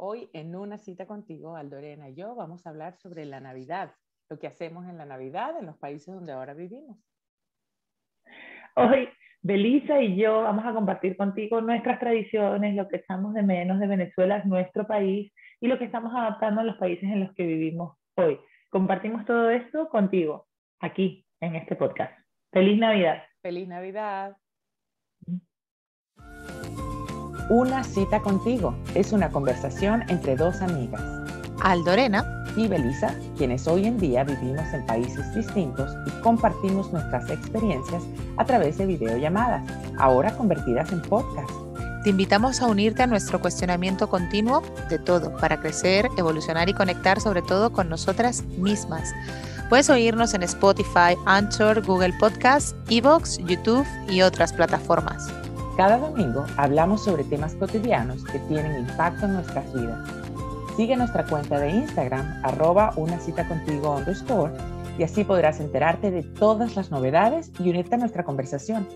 Hoy en una cita contigo, Aldorena y yo vamos a hablar sobre la Navidad, lo que hacemos en la Navidad en los países donde ahora vivimos. Hoy, Belisa y yo vamos a compartir contigo nuestras tradiciones, lo que echamos de menos de Venezuela, nuestro país, y lo que estamos adaptando a los países en los que vivimos hoy. Compartimos todo esto contigo, aquí, en este podcast. Feliz Navidad. Feliz Navidad. Una cita contigo es una conversación entre dos amigas. Aldorena y Belisa, quienes hoy en día vivimos en países distintos y compartimos nuestras experiencias a través de videollamadas, ahora convertidas en podcast. Te invitamos a unirte a nuestro cuestionamiento continuo de todo para crecer, evolucionar y conectar sobre todo con nosotras mismas. Puedes oírnos en Spotify, Anchor, Google Podcasts, Evox, YouTube y otras plataformas. Cada domingo hablamos sobre temas cotidianos que tienen impacto en nuestras vidas. Sigue nuestra cuenta de Instagram, arroba una cita contigo underscore, y así podrás enterarte de todas las novedades y unirte a nuestra conversación.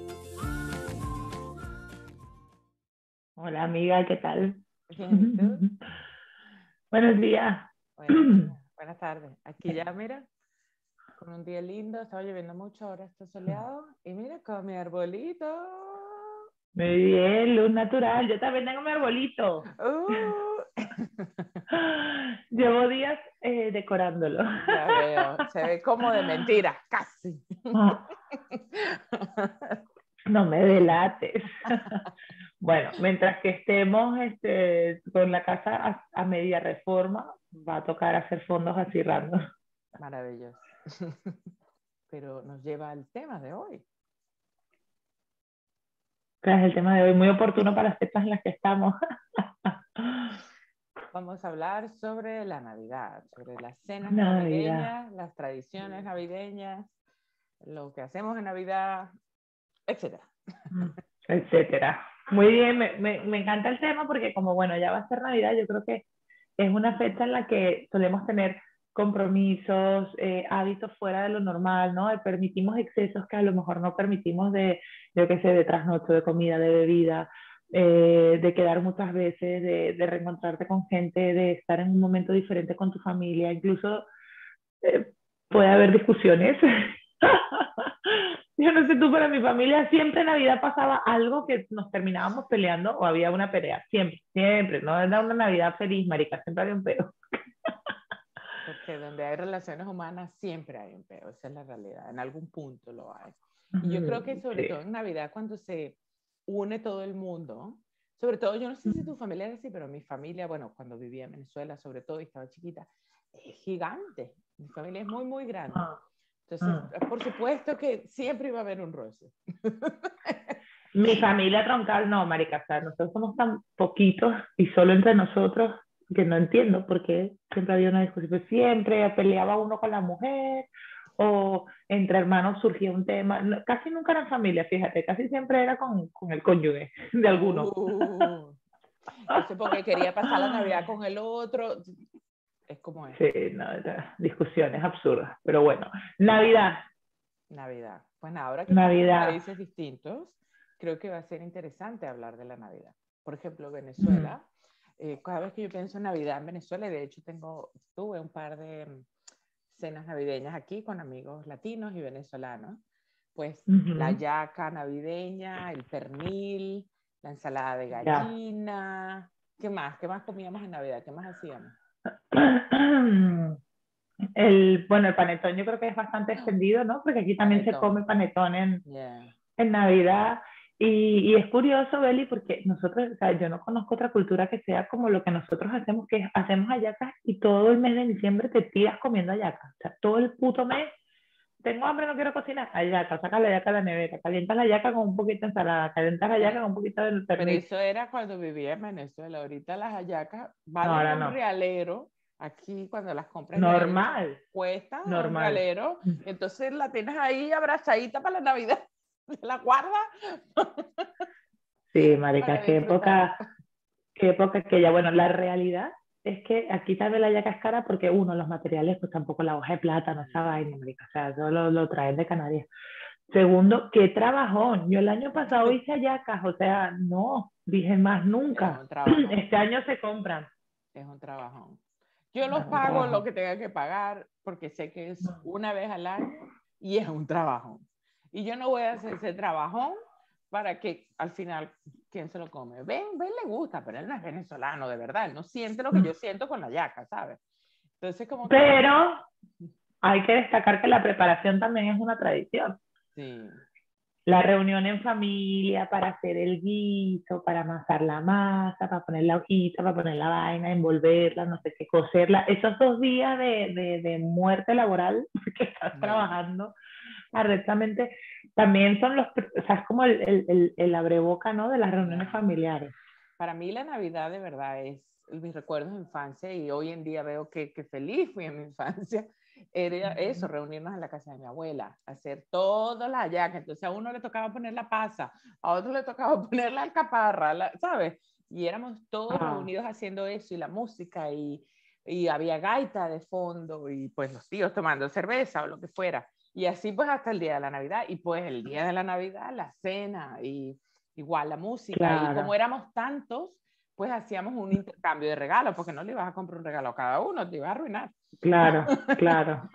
Hola amiga, ¿qué tal? Bien, ¿tú? Buenos días. Bueno, buenas tardes. Aquí ya, mira, con un día lindo, estaba lloviendo mucho, ahora está soleado. Y mira, con mi arbolito. Muy bien, luz natural. Yo también tengo mi arbolito. Uh, Llevo días eh, decorándolo. ya veo, se ve como de mentira, casi. No me delates. Bueno, mientras que estemos este, con la casa a, a media reforma, va a tocar hacer fondos así random. Maravilloso. Pero nos lleva al tema de hoy. Es el tema de hoy, muy oportuno para las fechas en las que estamos. Vamos a hablar sobre la Navidad, sobre las cenas Navidad. navideñas, las tradiciones navideñas, lo que hacemos en Navidad, etcétera. etcétera. Muy bien, me, me, me encanta el tema porque como bueno, ya va a ser Navidad, yo creo que es una fecha en la que solemos tener compromisos, eh, hábitos fuera de lo normal, ¿no? Eh, Permitimos excesos que a lo mejor no permitimos de, yo qué sé, de trasnocho, de comida, de bebida, eh, de quedar muchas veces, de, de reencontrarte con gente, de estar en un momento diferente con tu familia, incluso puede haber discusiones. Yo no sé tú, pero mi familia siempre en Navidad pasaba algo que nos terminábamos peleando o había una pelea. Siempre, siempre. No era una Navidad feliz, marica. Siempre había un peo. Porque donde hay relaciones humanas siempre hay un peo, esa es la realidad, en algún punto lo hay. Y yo creo que sobre todo en Navidad cuando se une todo el mundo, sobre todo, yo no sé si tu familia es así, pero mi familia, bueno, cuando vivía en Venezuela sobre todo y estaba chiquita, es gigante. Mi familia es muy, muy grande. Ah, Entonces, por supuesto que siempre iba a haber un roce. Mi familia troncal no, marica. O sea, nosotros somos tan poquitos y solo entre nosotros que no entiendo por qué siempre había una discusión. Pues siempre peleaba uno con la mujer o entre hermanos surgía un tema. Casi nunca era en familia, fíjate. Casi siempre era con, con el cónyuge de alguno. Uh, entonces, porque quería pasar la Navidad con el otro. Es como es. Sí, no, discusiones absurdas. Pero bueno, Navidad. Navidad. Pues nada, ahora que Navidad. países distintos, creo que va a ser interesante hablar de la Navidad. Por ejemplo, Venezuela. Eh, cada vez que yo pienso en Navidad en Venezuela, y de hecho tengo, tuve un par de mm, cenas navideñas aquí con amigos latinos y venezolanos, pues Ujú. la yaca navideña, el pernil, la ensalada de Ya. gallina. ¿Qué más? ¿Qué más comíamos en Navidad? ¿Qué más hacíamos? El, bueno, el panetón yo creo que es bastante extendido, ¿no? Porque aquí también se Panetón. come panetón en, Yeah. en Navidad. Y, y es curioso, Beli, porque nosotros, o sea, yo no conozco otra cultura que sea como lo que nosotros hacemos, que es, hacemos hallacas y todo el mes de diciembre te tiras comiendo hallacas. O sea, todo el puto mes, tengo hambre, no quiero cocinar, hallaca, sacas la hallaca de la nevera, calientas la hallaca con un poquito de ensalada, calientas la hallaca con un poquito de Pero eso era cuando vivía en Venezuela. Ahorita las hallacas van No, a un no. realero. Aquí cuando las compras Normal. cuestan a un Normal. realero. y Entonces la tienes ahí abrazadita para la Navidad. La guarda. Sí, marica, qué época, qué época que ya, bueno, la realidad es que aquí también la yaca es cara porque uno, los materiales, pues tampoco la hoja de plátano, esa vaina, marica, o sea, eso lo, lo traen de Canarias. Segundo, qué trabajón. Yo el año pasado hice hallacas, o sea, no, dije más nunca. un trabajo. Este año se compran. es un trabajón. Yo los pago lo que tenga que pagar porque sé que es una vez al año y es un trabajón. Y yo no voy a hacer ese trabajón para que al final, ¿quién se lo come? Ven, ven, le gusta, pero él no es venezolano, de verdad. Él no siente lo que yo siento con la yaca, ¿sabes? Entonces, como... Pero hay que destacar que la preparación también es una tradición. Sí la reunión en familia para hacer el guiso, para amasar la masa, para poner la hojita, para poner la vaina, envolverla, no sé qué, coserla. Esos dos días de, de, de muerte laboral que estás trabajando correctamente, también son los, o sea, es como el, el, el, abreboca, ¿no? De las reuniones familiares. Para mí la Navidad de verdad es mis recuerdos de infancia y hoy en día veo que, que feliz fui en mi infancia era eso, reunirnos en la casa de mi abuela, hacer todas las hallacas. Entonces a uno le tocaba poner la pasa, a otro le tocaba poner la alcaparra, ¿sabes? Y éramos todos reunidos haciendo eso y la música y, y había gaita de fondo y pues los tíos tomando cerveza o lo que fuera. Y así pues hasta el día de la Navidad y pues el día de la Navidad la cena y igual la música. Y como éramos tantos, pues hacíamos un intercambio de regalos, porque no le ibas a comprar un regalo a cada uno, te ibas a arruinar. Claro, claro.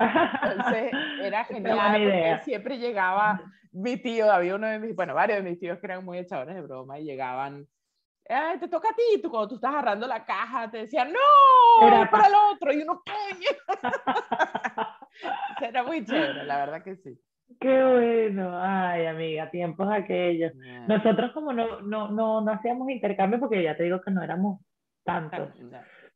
Entonces era genial, porque siempre llegaba mi tío, había uno de mis, bueno, varios de mis tíos que eran muy echadores de broma y llegaban, te toca a ti, tú, cuando tú estás agarrando la caja, te decían, no, era para el otro, y uno, coño. era muy chévere, la verdad que sí. Qué bueno, ay amiga, tiempos aquellos. Nosotros como no, no, no, no hacíamos intercambio porque ya te digo que no éramos tantos,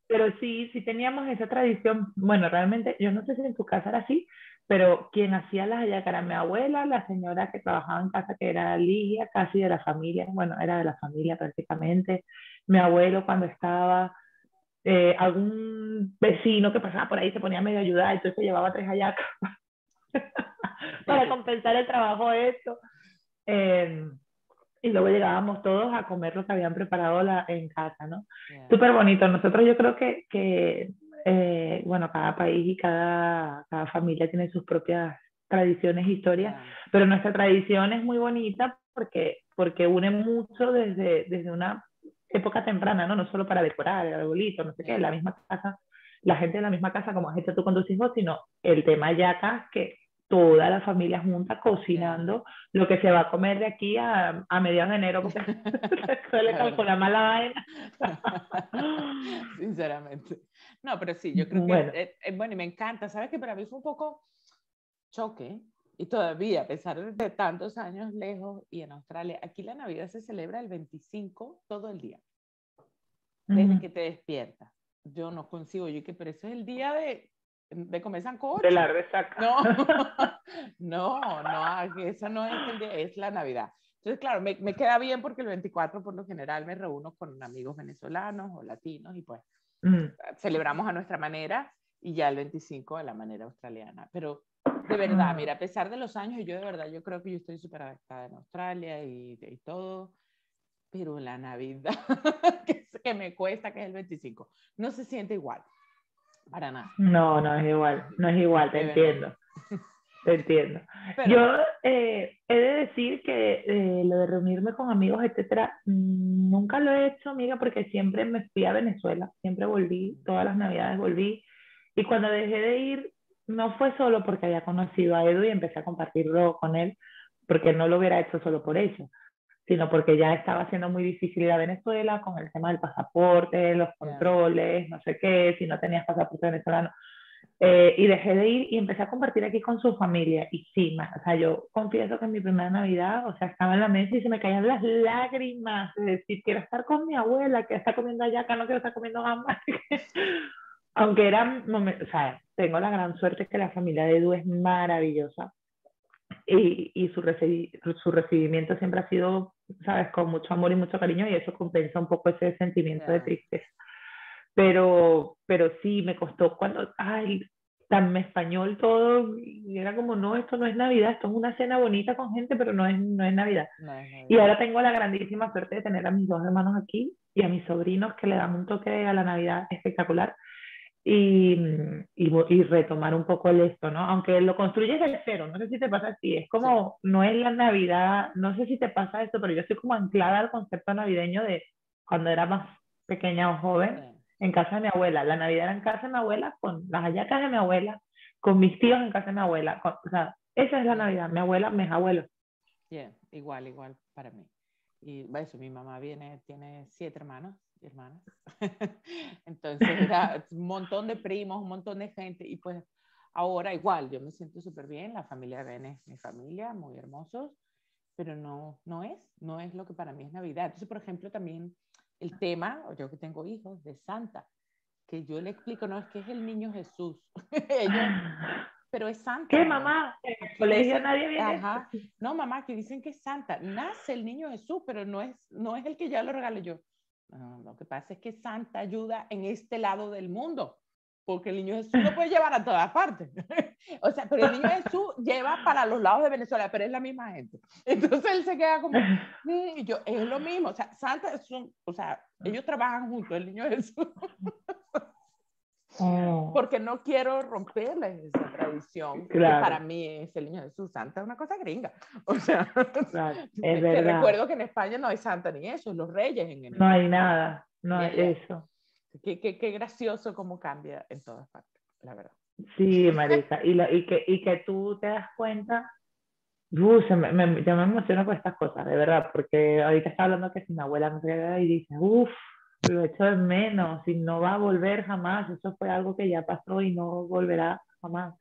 pero sí, sí teníamos esa tradición, bueno, realmente yo no sé si en tu casa era así, pero quien hacía las hallacas era mi abuela, la señora que trabajaba en casa que era Ligia, casi de la familia, bueno, era de la familia prácticamente, mi abuelo cuando estaba, eh, algún vecino que pasaba por ahí se ponía medio a ayudar, entonces llevaba tres hallacas para compensar el trabajo esto. Em, y luego llegábamos todos a comer lo que habían preparado la, en casa, ¿no? Súper bonito. Nosotros yo creo que, que eh, bueno, cada país y cada, cada, familia tiene sus propias tradiciones, historias, pero nuestra tradición es muy bonita porque, porque une mucho desde, desde una época temprana, ¿no? No solo para decorar el arbolito, no sé qué, la misma casa, la gente en la misma casa, como has hecho tú con tus hijos, sino el tema yacas que toda la familia junta cocinando lo que se va a comer de aquí a, a mediados de enero, porque se suele calcular mala vaina. Sinceramente. No, pero sí, yo creo que, es, bueno, y me encanta, ¿sabes que Para mí fue un poco choque, y todavía, a pesar de tantos años lejos y en Australia, aquí la Navidad se celebra el 25 todo el día, desde que te despiertas. Yo no consigo, yo que, pero eso es el día de de comer sancocho. De la resaca. No, no, no, eso no es el día, es la Navidad. Entonces, claro, me, me, queda bien porque el 24 por lo general me reúno con amigos venezolanos o latinos y pues mm. celebramos a nuestra manera y ya el 25 a la manera australiana. Pero de verdad, mm. mira, a pesar de los años, yo de verdad, yo creo que yo estoy súper adaptada en Australia y, y, todo, pero la Navidad, que, que me cuesta, que es el 25, no se siente igual para nada. No, no es igual, no es igual, te entiendo. Te entiendo. Yo eh, he de decir que eh, lo de reunirme con amigos, etcétera, nunca lo he hecho, amiga, porque siempre me fui a Venezuela, siempre volví, todas las navidades volví. Y cuando dejé de ir, no fue solo porque había conocido a Edu y empecé a compartirlo con él, porque no lo hubiera hecho solo por eso, sino porque ya estaba siendo muy difícil ir a Venezuela con el tema del pasaporte, los controles, no sé qué, si no tenías pasaporte venezolano. Eh, y dejé de ir y empecé a compartir aquí con su familia. Y sí, o sea, yo confieso que en mi primera Navidad, o sea, estaba en la mesa y se me caían las lágrimas de decir, quiero estar con mi abuela, que está comiendo allá, que no quiero estar comiendo gambas. Aunque era, o sea, tengo la gran suerte que la familia de Edu es maravillosa y, y su, su, recibimiento siempre ha sido, ¿sabes?, con mucho amor y mucho cariño y eso compensa un poco ese sentimiento de tristeza. Pero, pero sí, me costó cuando, ay, tan español todo, y era como, no, esto no es Navidad, esto es una cena bonita con gente, pero no es, no es Navidad. No es Navidad. Y ahora tengo la grandísima suerte de tener a mis dos hermanos aquí y a mis sobrinos que le dan un toque a la Navidad espectacular y, y, retomar un poco el esto, ¿no? Aunque lo construyes de cero, no sé si te pasa así, es como, no es la Navidad, no sé si te pasa esto, pero yo estoy como anclada al concepto navideño de cuando era más pequeña o joven, en casa de mi abuela. La Navidad era en casa de mi abuela, con las hallacas de mi abuela, con mis tíos en casa de mi abuela. o sea, esa es la Navidad, mi abuela, mis abuelos. Bien, igual, igual para mí. Y eso, mi mamá viene, tiene siete hermanos y hermanas. Entonces era un montón de primos, un montón de gente. Y pues ahora igual, yo me siento súper bien. La familia Ben es mi familia, muy hermosos. Pero no, no es, no es lo que para mí es Navidad. Entonces, por ejemplo, también el tema, yo que tengo hijos, de Santa, que yo le explico, no, es que es el niño Jesús. pero es Santa. ¿Qué, mamá? En el colegio nadie viene. Ajá. No, mamá, que dicen que es Santa. Nace el niño Jesús, pero no es, no es el que ya lo regalé yo. lo que pasa es que Santa ayuda en este lado del mundo, porque el niño Jesús lo puede llevar a todas partes. o sea, pero el niño Jesús lleva para los lados de Venezuela, pero es la misma gente. Entonces él se queda como, mm", y yo, es lo mismo. O sea, Santa es un, o sea, ellos trabajan juntos, el niño Jesús. Oh. Porque no quiero romperles esa tradición que para mí es el niño Jesús. Santa es una cosa gringa. O sea, es verdad. recuerdo que en España no hay Santa ni eso, los reyes en el No hay nada, no hay eso. Qué, qué, qué, gracioso cómo cambia en todas partes, la verdad. Sí, Marisa, y, lo, y, que, y que tú te das cuenta, uh, se me, me, yo me emociono con estas cosas, de verdad, porque ahorita está hablando que si mi abuela me queda y dice, uff, lo hecho de menos y no va a volver jamás, eso fue algo que ya pasó y no volverá jamás.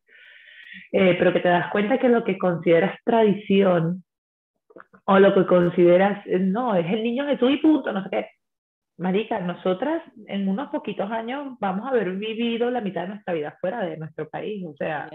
Eh, pero que te das cuenta que lo que consideras tradición o lo que consideras, eh, no, es el niño Jesús y punto, no sé qué. Marica, nosotras en unos poquitos años vamos a haber vivido la mitad de nuestra vida fuera de nuestro país, o sea.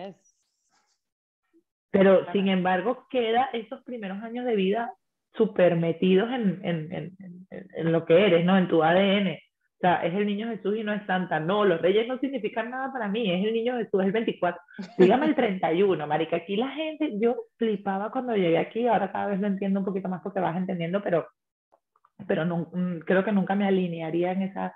Pero sin embargo, queda esos primeros años de vida súper metidos en, en, en, en, lo que eres, ¿no? En tu ADN. O sea, es el niño Jesús y no es Santa. No, los reyes no significan nada para mí, es el niño Jesús, es el 24. Dígame el 31, marica. Aquí la gente, yo flipaba cuando llegué aquí, ahora cada vez lo entiendo un poquito más porque vas entendiendo, pero, pero no, mm, creo que nunca me alinearía en esa,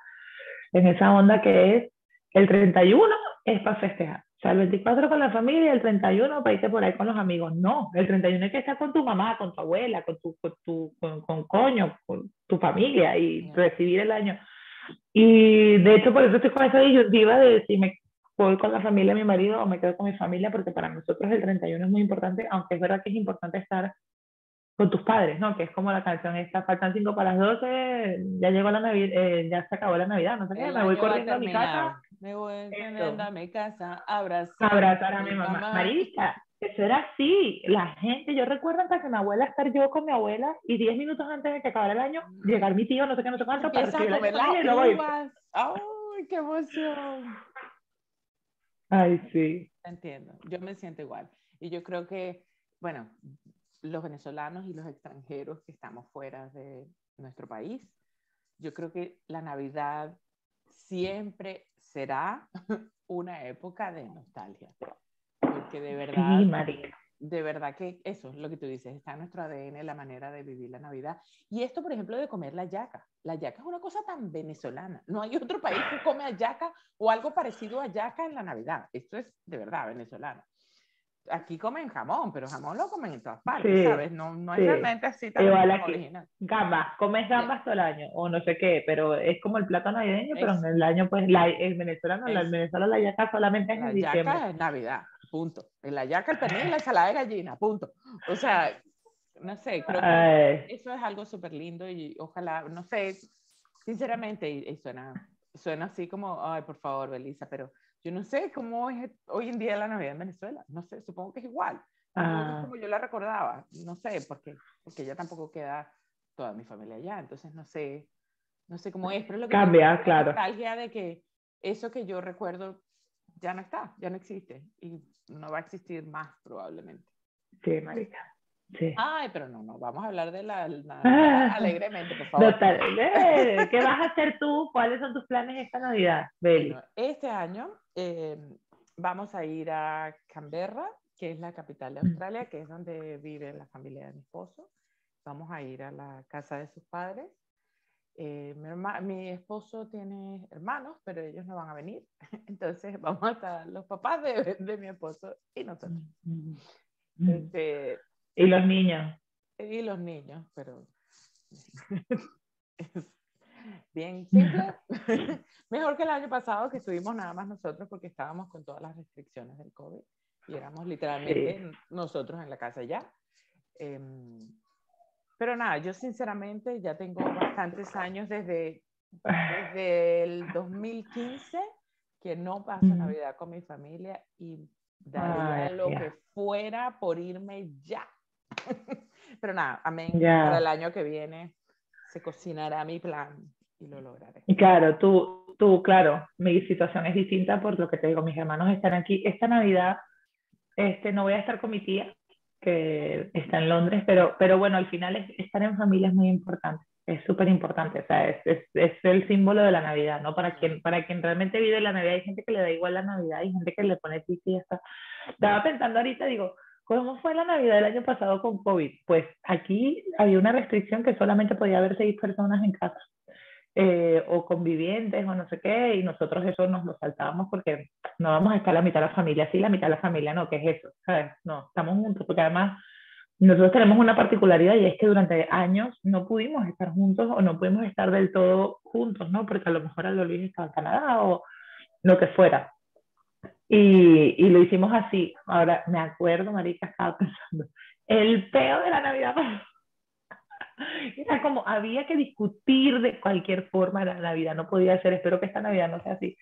en esa onda que es el 31 es para festejar. O sea, el 24 con la familia, el 31 para irte por ahí con los amigos. No, el 31 es que estar con tu mamá, con tu abuela, con tu, con, tu, con, coño, con tu familia y recibir el año. Y de hecho, por eso estoy con esa disyuntiva de si me voy con la familia de mi marido o me quedo con mi familia, porque para nosotros el 31 es muy importante, aunque es verdad que es importante estar con tus padres, ¿no? Que es como la canción esta, faltan cinco para las 12, ya llegó la Navidad, eh, ya se acabó la Navidad, no sé qué, me voy corriendo a, mi casa. Me voy corriendo a mi casa, abrazar, abrazar a mi mamá. mamá. Marisa, eso era así, la gente, yo recuerdo hasta que mi abuela estar yo con mi abuela y diez minutos antes de que acabara el año, mm. llegar mi tío, no sé qué, no sé cuánto, para recibir el año ¡Ay, qué emoción! Ay, sí. Entiendo, yo me siento igual. Y yo creo que, bueno, los venezolanos y los extranjeros que estamos fuera de nuestro país, yo creo que la Navidad siempre será una época de nostalgia. Porque de verdad, de verdad que eso es lo que tú dices, está en nuestro ADN la manera de vivir la Navidad. Y esto, por ejemplo, de comer la yaca. La yaca es una cosa tan venezolana. No hay otro país que come yaca o algo parecido a yaca en la Navidad. Esto es de verdad venezolano aquí comen jamón, pero jamón lo comen en todas partes, ¿sabes? No, no es realmente así tan original. Gambas, comes gambas todo el año, o no sé qué, pero es como el plato navideño, pero en el año, pues, la, el venezolano, la, en Venezuela la yaca solamente es en diciembre. La yaca es Navidad, punto. En la yaca, el pernil la ensalada de gallina, punto. O sea, no sé, creo que eso es algo súper lindo y ojalá, no sé, sinceramente, y, y, suena, suena así como, ay, por favor, Belisa, pero yo no sé cómo es hoy en día la Navidad en Venezuela. No sé, supongo que es igual. Ah. Como yo la recordaba. No sé, porque, porque ya tampoco queda toda mi familia allá. Entonces no sé, no sé cómo es. Pero lo que Cambia, claro. La nostalgia de que eso que yo recuerdo ya no está, ya no existe. Y no va a existir más probablemente. Sí, marica. Sí. Ay, pero no, no, vamos a hablar de la, alegremente, por favor. Eh, ¿Qué vas a hacer tú? ¿Cuáles son tus planes esta Navidad, Beli? este año eh, vamos a ir a Canberra, que es la capital de Australia, que es donde vive la familia de mi esposo. Vamos a ir a la casa de sus padres. Eh, mi, mi, esposo tiene hermanos, pero ellos no van a venir. Entonces vamos a estar los papás de, de mi esposo y nosotros. Este, y los niños. Y los niños, pero bien simple. Mejor que el año pasado que estuvimos nada más nosotros porque estábamos con todas las restricciones del COVID y éramos literalmente nosotros en la casa ya. Em, pero nada, yo sinceramente ya tengo bastantes años desde, desde el 2015 que no paso Navidad con mi familia y daría lo que fuera por irme ya. Pero nada, amén. Para el año que viene se cocinará mi plan y lo lograré. Y claro, tú, tú, claro, mi situación es distinta por lo que te digo, mis hermanos están aquí. Esta Navidad, este, no voy a estar con mi tía, que está en Londres, pero, pero bueno, al final estar en familia es muy importante, es súper importante, o sea, es, es, es, el símbolo de la Navidad, ¿no? Para quien, para quien realmente vive la Navidad, hay gente que le da igual la Navidad, hay gente que le pone triste y ya está. Estaba pensando ahorita, digo, ¿Cómo fue la Navidad del año pasado con COVID? Pues aquí había una restricción que solamente podía haber seis personas en casa, eh, o convivientes, o no sé qué, y nosotros eso nos lo saltábamos porque no vamos a estar la mitad de la familia, sí, la mitad de la familia, no, ¿qué es eso? ¿Sabes? No, estamos juntos, porque además nosotros tenemos una particularidad y es que durante años no pudimos estar juntos o no pudimos estar del todo juntos, ¿no? Porque a lo mejor Aldo Luis estaba en Canadá o lo que fuera. Y, y, lo hicimos así. Ahora me acuerdo, Marica, estaba pensando, el peo de la Navidad Era como, había que discutir de cualquier forma la Navidad, no podía ser, espero que esta Navidad no sea así.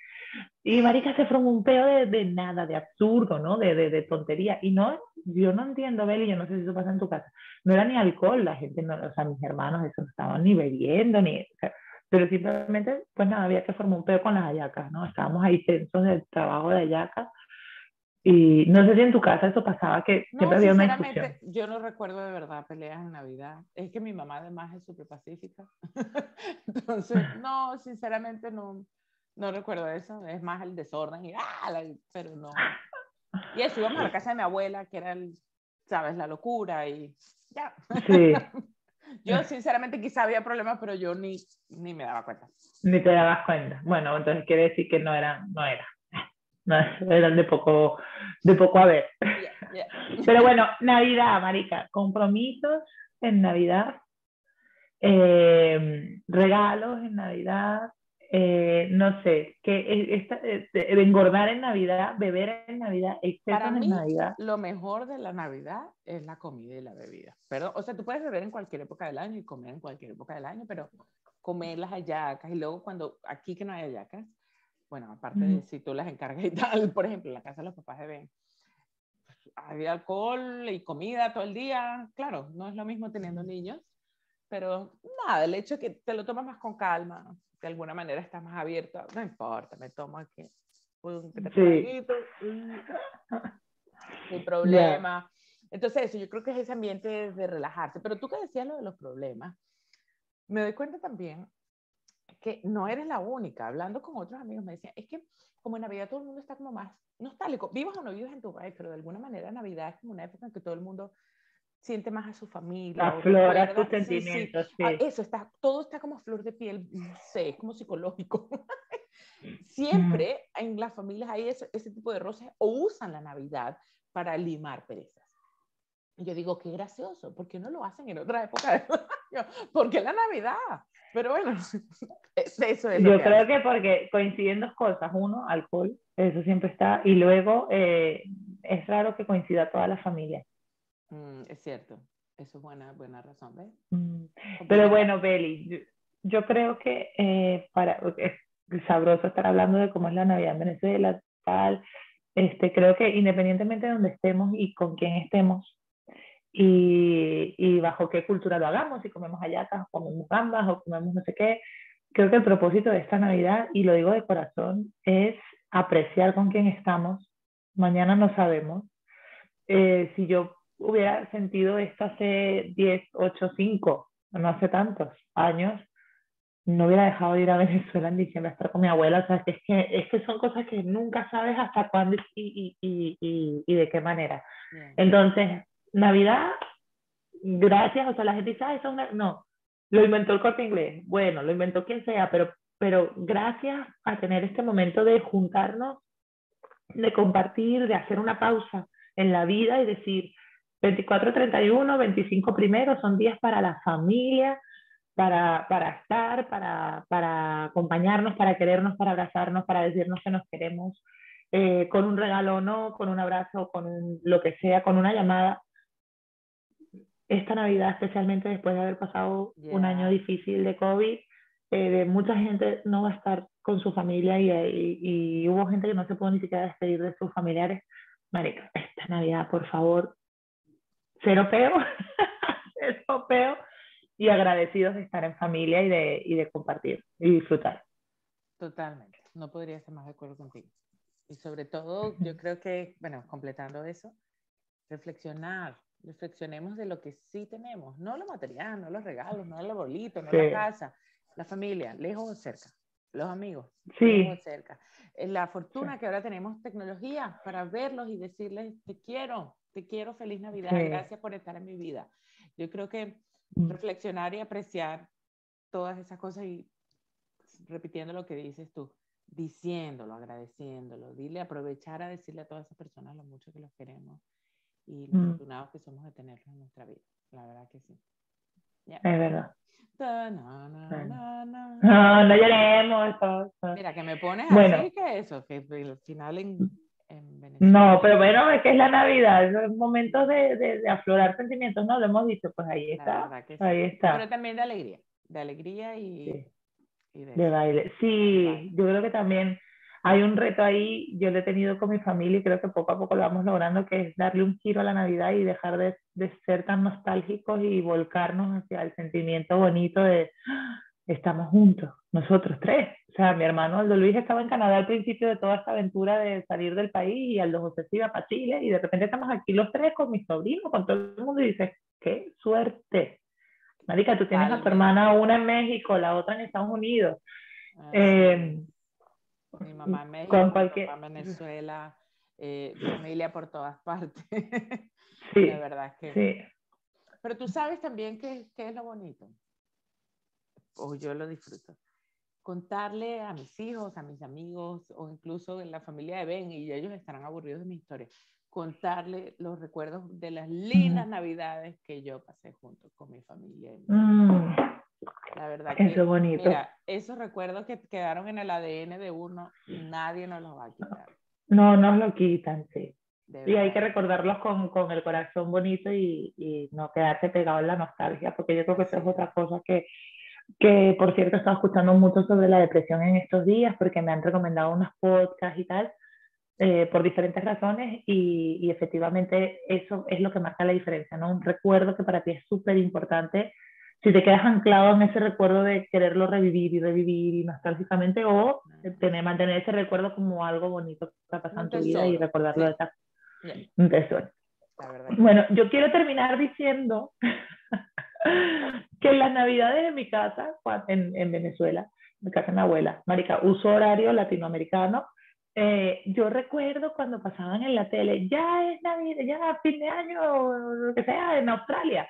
Y Marica se formó un peo de, de nada, de absurdo, ¿no? De, de, de, tontería. Y no, yo no entiendo, Beli, yo no sé si eso pasa en tu casa. No era ni alcohol, la gente, no, o sea, mis hermanos, eso no estaban ni bebiendo, ni pero simplemente, pues nada, había que formar un pedo con las ayacas, ¿no? Estábamos ahí tensos del trabajo de ayacas. Y no sé si en tu casa eso pasaba, que siempre había una discusión. Yo no recuerdo de verdad peleas en Navidad. Es que mi mamá además es súper pacífica. Entonces, no, sinceramente no, no recuerdo eso. Es más el desorden y ¡ah! pero no. Y eso, íbamos a la casa de mi abuela, que era, el, ¿sabes? La locura y ya. Sí. Yo sinceramente quizá había problemas, pero yo ni, ni me daba cuenta. Ni te dabas cuenta. Bueno, entonces quiere decir que no eran, no era. Eran de poco, de poco a ver. Pero bueno, Navidad, Marica, compromisos en Navidad, eh, regalos en Navidad, eh, no sé, que esta, eh, engordar en Navidad, beber en Navidad, Para en mí, Navidad. Lo mejor de la Navidad es la comida y la bebida. Perdón, o sea, tú puedes beber en cualquier época del año y comer en cualquier época del año, pero comer las hallacas y luego cuando aquí que no hay hallacas, bueno, aparte de si tú las encargas y tal, por ejemplo, en la casa de los papás de Ben, había alcohol y comida todo el día, claro, no es lo mismo teniendo niños, pero nada, el hecho de que te lo tomas más con calma, de alguna manera estás más abierto, no importa, me tomo aquí un sí. sin problema. Entonces eso, yo creo que es ese ambiente de relajarse. Pero tú que decías lo de los problemas, me doy cuenta también que no eres la única. Hablando con otros amigos me decían, es que como en Navidad todo el mundo está como más nostálgico. Vivas o no vivas en tu país, pero de alguna manera Navidad es como una época en que todo el mundo siente más a su familia. Aflora tus sentimientos, sí, ah, eso, está, todo está como flor de piel, no sé, es como psicológico. Siempre en las familias hay ese, ese, tipo de rosas o usan la Navidad para limar perezas. Yo digo, qué gracioso, ¿por qué no lo hacen en otra época del año? Porque la Navidad. Pero bueno, eso es. Yo creo que porque coinciden dos cosas. Uno, alcohol, eso siempre está. Y luego, eh, es raro que coincida toda la familia. Mm, es cierto, eso es buena, buena razón, ¿ves? Mm, pero bueno, Beli, yo, creo que eh, para, es sabroso estar hablando de cómo es la Navidad en Venezuela, tal. Este, creo que independientemente de donde estemos y con quién estemos, y, y, bajo qué cultura lo hagamos, si comemos hallacas, o comemos gambas, o comemos no sé qué, creo que el propósito de esta Navidad, y lo digo de corazón, es apreciar con quién estamos. Mañana no sabemos. Eh, si yo hubiera sentido esto hace 10, 8, 5, no hace tantos años, no hubiera dejado de ir a Venezuela en diciembre a estar con mi abuela. O sea, es que, es que son cosas que nunca sabes hasta cuándo y, y, y, y de qué manera. Entonces, Navidad, gracias, o sea, la gente dice, ah, eso es una... No, lo inventó el corte inglés. Bueno, lo inventó quien sea, pero, pero gracias a tener este momento de juntarnos, de compartir, de hacer una pausa en la vida y decir, 24, 31, 25 primero son días para la familia, para, para estar, para, para acompañarnos, para querernos, para abrazarnos, para decirnos que nos queremos, eh, con un regalo o no, con un abrazo, con un, lo que sea, con una llamada. Esta Navidad, especialmente después de haber pasado un año difícil de COVID, eh, de mucha gente no va a estar con su familia y, y, y, hubo gente que no se pudo ni siquiera despedir de sus familiares. Marica, esta Navidad, por favor, cero peo, cero peo y agradecidos de estar en familia y de, y de compartir y disfrutar. Totalmente, no podría estar más de acuerdo contigo. Y sobre todo, yo creo que, bueno, completando eso, reflexionar, reflexionemos de lo que sí tenemos, no lo material, no los regalos, no el arbolito, no la casa, la familia, lejos o cerca, los amigos, sí. lejos o cerca. Eh, la fortuna que ahora tenemos tecnología para verlos y decirles, te quiero, te quiero, feliz Navidad, gracias por estar en mi vida. Yo creo que mm. reflexionar y apreciar todas esas cosas y repitiendo lo que dices tú, diciéndolo, agradeciendo,lo dile, aprovechar a decirle a todas esas personas lo mucho que los queremos y lo mm. afortunados que somos de tenerlos en nuestra vida. La verdad que sí. Es verdad. No, no, no, no, no lloremos. Mira, que me pones bueno. así que eso, que al final en, en Venezuela. No, pero bueno, es que es la Navidad, es momento de, de, de, aflorar sentimientos, ¿no? Lo hemos dicho, pues ahí está. Ahí está. Pero también de alegría, de alegría y, de, baile. Sí, yo creo que también hay un reto ahí, yo lo he tenido con mi familia y creo que poco a poco lo vamos logrando, que es darle un giro a la Navidad y dejar de, de ser tan nostálgicos y volcarnos hacia el sentimiento bonito de ¡Ah! estamos juntos, nosotros tres. O sea, mi hermano Aldo Luis estaba en Canadá al principio de toda esta aventura de salir del país y Aldo José se iba para Chile y de repente estamos aquí los tres con mis sobrinos, con todo el mundo y dices, qué suerte. Marica, tú tienes a tu hermana una en México, la otra en Estados Unidos. Ah, eh, mi mamá en México, con cualquier... mi en Venezuela, eh, familia por todas partes. sí, la verdad es que... Sí. Pero tú sabes también qué, qué es lo bonito, o yo lo disfruto. Contarle a mis hijos, a mis amigos, o incluso en la familia de Ben, y ellos estarán aburridos de mi historia contarle los recuerdos de las lindas navidades que yo pasé junto con mi familia. Mm. La verdad que, Eso es bonito. Mira, esos recuerdos que quedaron en el ADN de uno, nadie nos los va a quitar. No, nos lo quitan, sí. Y hay que recordarlos con, con el corazón bonito y, y, no quedarse pegado en la nostalgia, porque yo creo que eso es otra cosa que, que, por cierto, he estado escuchando mucho sobre la depresión en estos días, porque me han recomendado unos podcasts y tal, eh, por diferentes razones y, y, efectivamente eso es lo que marca la diferencia, ¿no? Un recuerdo que para ti es súper importante, si te quedas anclado en ese recuerdo de quererlo revivir y revivir y nostálgicamente o tener, mantener ese recuerdo como algo bonito que está pasando en tu vida y recordarlo de esa... Un tesoro. Bueno, yo quiero terminar diciendo que en las navidades en mi casa, en, en Venezuela, mi casa de mi abuela, marica, uso horario latinoamericano, eh, yo recuerdo cuando pasaban en la tele, ya es Navidad, ya fin de año, lo que sea, en Australia.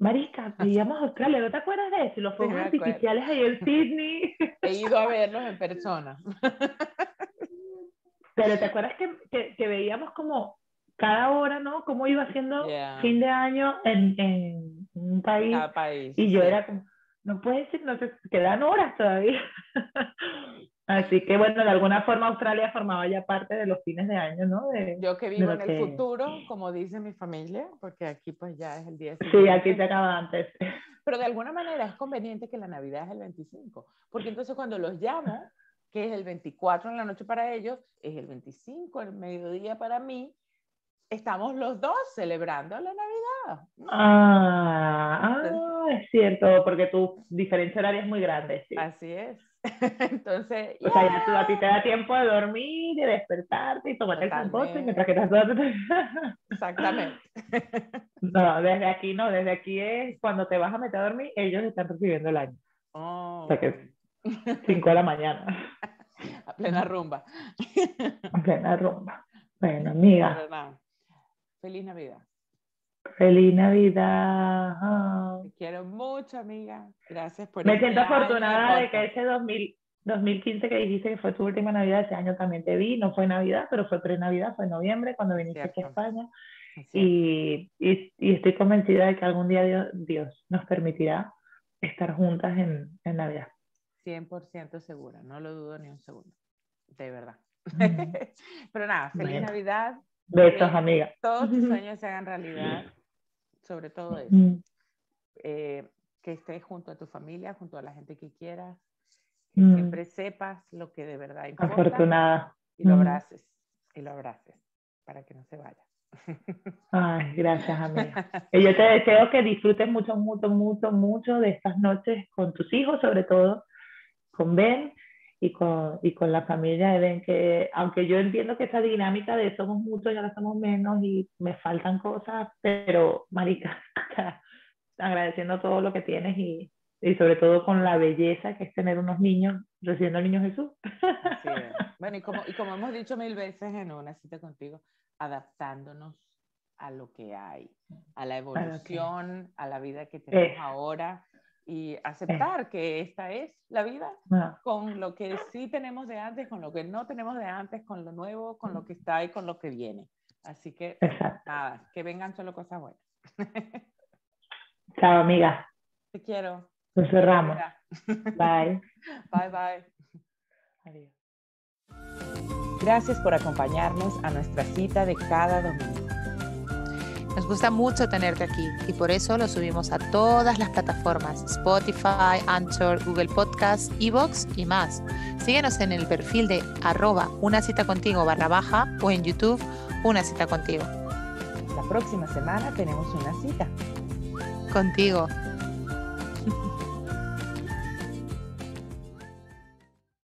Marica, vivíamos a Australia, ¿no te acuerdas de eso? Los fuegos artificiales ahí en Sydney. He ido a verlos en persona. Pero ¿te acuerdas que, que, veíamos como cada hora, ¿no? Cómo iba haciendo fin de año en, en un país. país. Y yo era como, no puede ser, no sé, quedan horas todavía. Así que bueno, de alguna forma Australia formaba ya parte de los fines de año, ¿no? De, Yo que vivo en el futuro, como dice mi familia, porque aquí pues ya es el día Sí, aquí se acaba antes. Pero de alguna manera es conveniente que la Navidad es el 25, porque entonces cuando los llamo, que es el 24 en la noche para ellos, es el 25 el mediodía para mí, estamos los dos celebrando la Navidad. Ah, ah es cierto, porque tu diferencia horaria es muy grande. Sí. Así es. Entonces, o sea, ya tú, a ti te da tiempo de dormir, de despertarte y tomar el compote mientras que estás Exactamente. No, desde aquí no, desde aquí es cuando te vas a meter a dormir, ellos están recibiendo el año. Oh. O sea que 5 de la mañana. A plena rumba. A plena rumba. Bueno, amiga. Feliz Navidad. Feliz Navidad. Te quiero mucho, amiga. Gracias por Me siento afortunada de que ese 2000, 2015 que dijiste que fue tu última Navidad, ese año también te vi. No fue Navidad, pero fue pre-Navidad, fue noviembre cuando viniste aquí a España. Y, y, y, estoy convencida de que algún día Dios, Dios, nos permitirá estar juntas en, en Navidad. 100% segura, no lo dudo ni un segundo, de verdad. Pero nada, feliz Navidad. Besos, amiga. Todos tus sueños se hagan realidad, sobre todo eso. Eh, que estés junto a tu familia, junto a la gente que quieras, que siempre sepas lo que de verdad importa. Afortunada. Y lo abraces, y lo abraces, para que no se vaya. Ay, gracias, amiga. Y yo te deseo que disfrutes mucho, mucho, mucho, mucho de estas noches con tus hijos, sobre todo con Ben y con, y con la familia Ben, que aunque yo entiendo que esa dinámica de somos muchos y ahora somos menos y me faltan cosas, pero, marica, agradeciendo todo lo que tienes y, y sobre todo con la belleza que es tener unos niños recibiendo al niño Jesús. Bueno, y como, y como hemos dicho mil veces en una cita contigo, adaptándonos a lo que hay, a la evolución, a la vida que tenemos ahora y aceptar que esta es la vida con lo que sí tenemos de antes, con lo que no tenemos de antes, con lo nuevo, con lo que está y con lo que viene. Así que nada, que vengan solo cosas buenas. Chao, amiga. Te quiero. Nos cerramos. Bye. Bye, bye. Adiós. Gracias por acompañarnos a nuestra cita de cada domingo. Nos gusta mucho tenerte aquí y por eso lo subimos a todas las plataformas, Spotify, Anchor, Google Podcast, Evox y más. Síguenos en el perfil de arroba una cita contigo barra baja o en YouTube una cita contigo. La próxima semana tenemos una cita. Contigo.